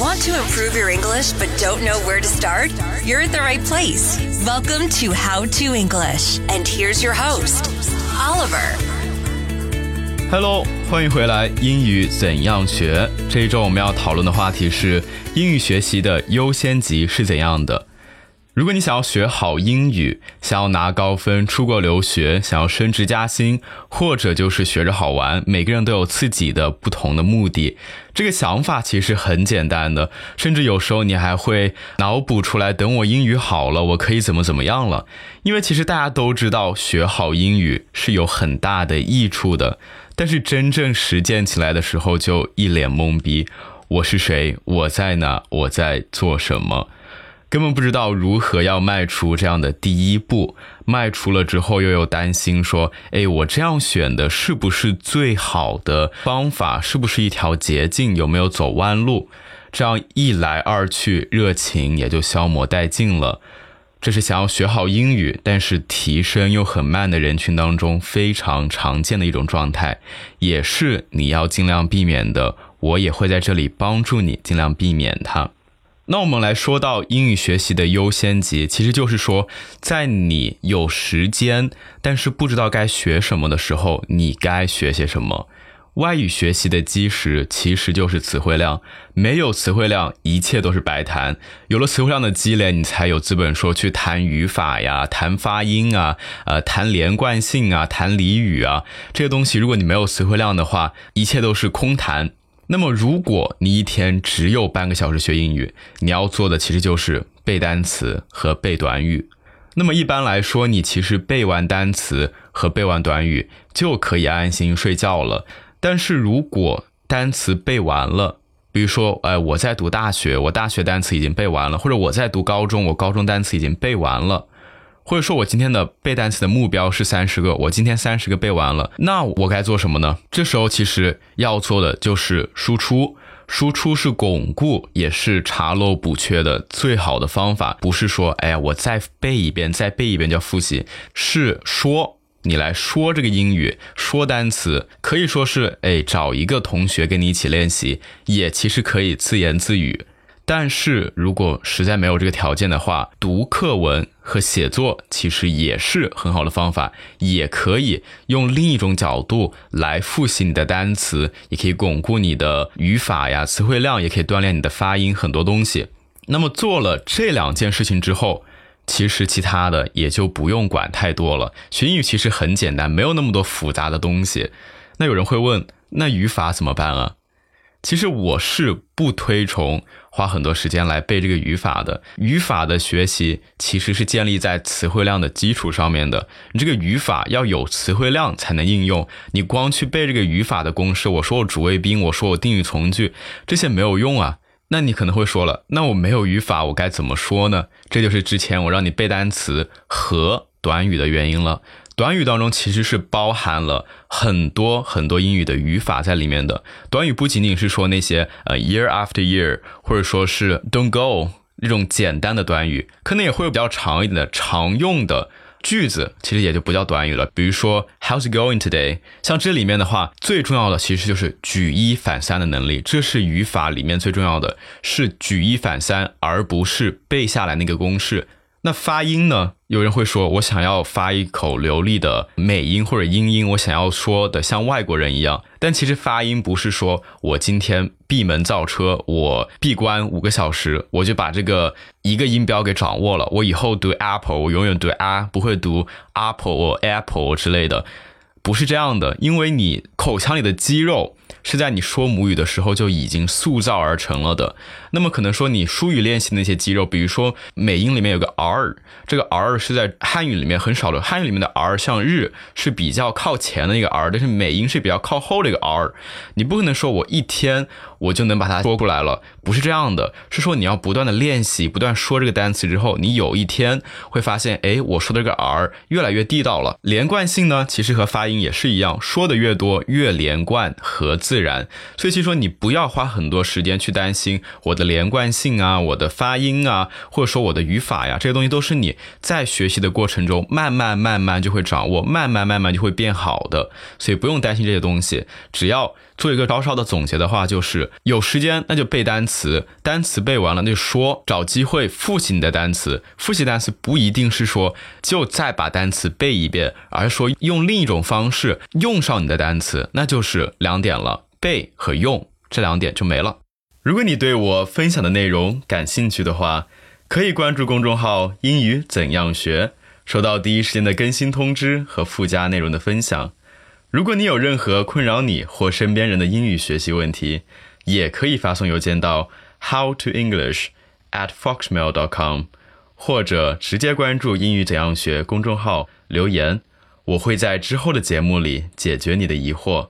Want to improve your English but don't know where to start? You're at the right place. Welcome to How to English. And here's your host, Oliver. Hello，欢迎回来。英语怎样学？这一周我们要讨论的话题是英语学习的优先级是怎样的。 如果你想要学好英语，想要拿高分、出国留学，想要升职加薪，或者就是学着好玩，每个人都有自己的不同的目的。这个想法其实很简单的，甚至有时候你还会脑补出来，等我英语好了，我可以怎么怎么样了。因为其实大家都知道，学好英语是有很大的益处的，但是真正实践起来的时候，就一脸懵逼。我是谁？我在哪？我在做什么？根本不知道如何要迈出这样的第一步，迈出了之后又有担心说，哎，我这样选的是不是最好的方法？是不是一条捷径？有没有走弯路？这样一来二去，热情也就消磨殆尽了。这是想要学好英语，但是提升又很慢的人群当中非常常见的一种状态，也是你要尽量避免的。我也会在这里帮助你尽量避免它。那我们来说到英语学习的优先级，其实就是说，在你有时间但是不知道该学什么的时候，你该学些什么。外语学习的基石其实就是词汇量，没有词汇量，一切都是白谈。有了词汇量的积累，你才有资本说去谈语法呀、谈发音啊、呃、谈连贯性啊、谈俚语啊这些东西。如果你没有词汇量的话，一切都是空谈。那么，如果你一天只有半个小时学英语，你要做的其实就是背单词和背短语。那么一般来说，你其实背完单词和背完短语就可以安心睡觉了。但是如果单词背完了，比如说，哎，我在读大学，我大学单词已经背完了，或者我在读高中，我高中单词已经背完了。或者说我今天的背单词的目标是三十个，我今天三十个背完了，那我该做什么呢？这时候其实要做的就是输出，输出是巩固，也是查漏补缺的最好的方法。不是说，哎呀，我再背一遍，再背一遍叫复习，是说你来说这个英语，说单词，可以说是，哎，找一个同学跟你一起练习，也其实可以自言自语。但是如果实在没有这个条件的话，读课文和写作其实也是很好的方法，也可以用另一种角度来复习你的单词，也可以巩固你的语法呀、词汇量，也可以锻炼你的发音，很多东西。那么做了这两件事情之后，其实其他的也就不用管太多了。学英语其实很简单，没有那么多复杂的东西。那有人会问，那语法怎么办啊？其实我是不推崇花很多时间来背这个语法的。语法的学习其实是建立在词汇量的基础上面的。你这个语法要有词汇量才能应用。你光去背这个语法的公式，我说我主谓宾，我说我定语从句，这些没有用啊。那你可能会说了，那我没有语法，我该怎么说呢？这就是之前我让你背单词和短语的原因了。短语当中其实是包含了很多很多英语的语法在里面的。短语不仅仅是说那些呃 year after year，或者说是 don't go 那种简单的短语，可能也会有比较长一点的常用的句子，其实也就不叫短语了。比如说 how's going today？像这里面的话，最重要的其实就是举一反三的能力，这是语法里面最重要的，是举一反三，而不是背下来那个公式。那发音呢？有人会说，我想要发一口流利的美音或者英音，我想要说的像外国人一样。但其实发音不是说我今天闭门造车，我闭关五个小时，我就把这个一个音标给掌握了。我以后读 apple，我永远读啊，不会读 apple 或 apple 之类的。不是这样的，因为你口腔里的肌肉是在你说母语的时候就已经塑造而成了的。那么可能说你疏语练习那些肌肉，比如说美音里面有个 r，这个 r 是在汉语里面很少的，汉语里面的 r 像日是比较靠前的一个 r，但是美音是比较靠后的一个 r。你不可能说我一天我就能把它说过来了，不是这样的，是说你要不断的练习，不断说这个单词之后，你有一天会发现，哎，我说的这个 r 越来越地道了。连贯性呢，其实和发音。也是一样，说的越多越连贯和自然，所以其实说你不要花很多时间去担心我的连贯性啊，我的发音啊，或者说我的语法呀，这些东西都是你在学习的过程中慢慢慢慢就会掌握，慢慢慢慢就会变好的，所以不用担心这些东西，只要做一个稍稍的总结的话，就是有时间那就背单词，单词背完了那就说，找机会复习你的单词。复习单词不一定是说就再把单词背一遍，而是说用另一种方式用上你的单词，那就是两点了，背和用这两点就没了。如果你对我分享的内容感兴趣的话，可以关注公众号“英语怎样学”，收到第一时间的更新通知和附加内容的分享。如果你有任何困扰你或身边人的英语学习问题，也可以发送邮件到 how to english at foxmail dot com，或者直接关注“英语怎样学”公众号留言，我会在之后的节目里解决你的疑惑。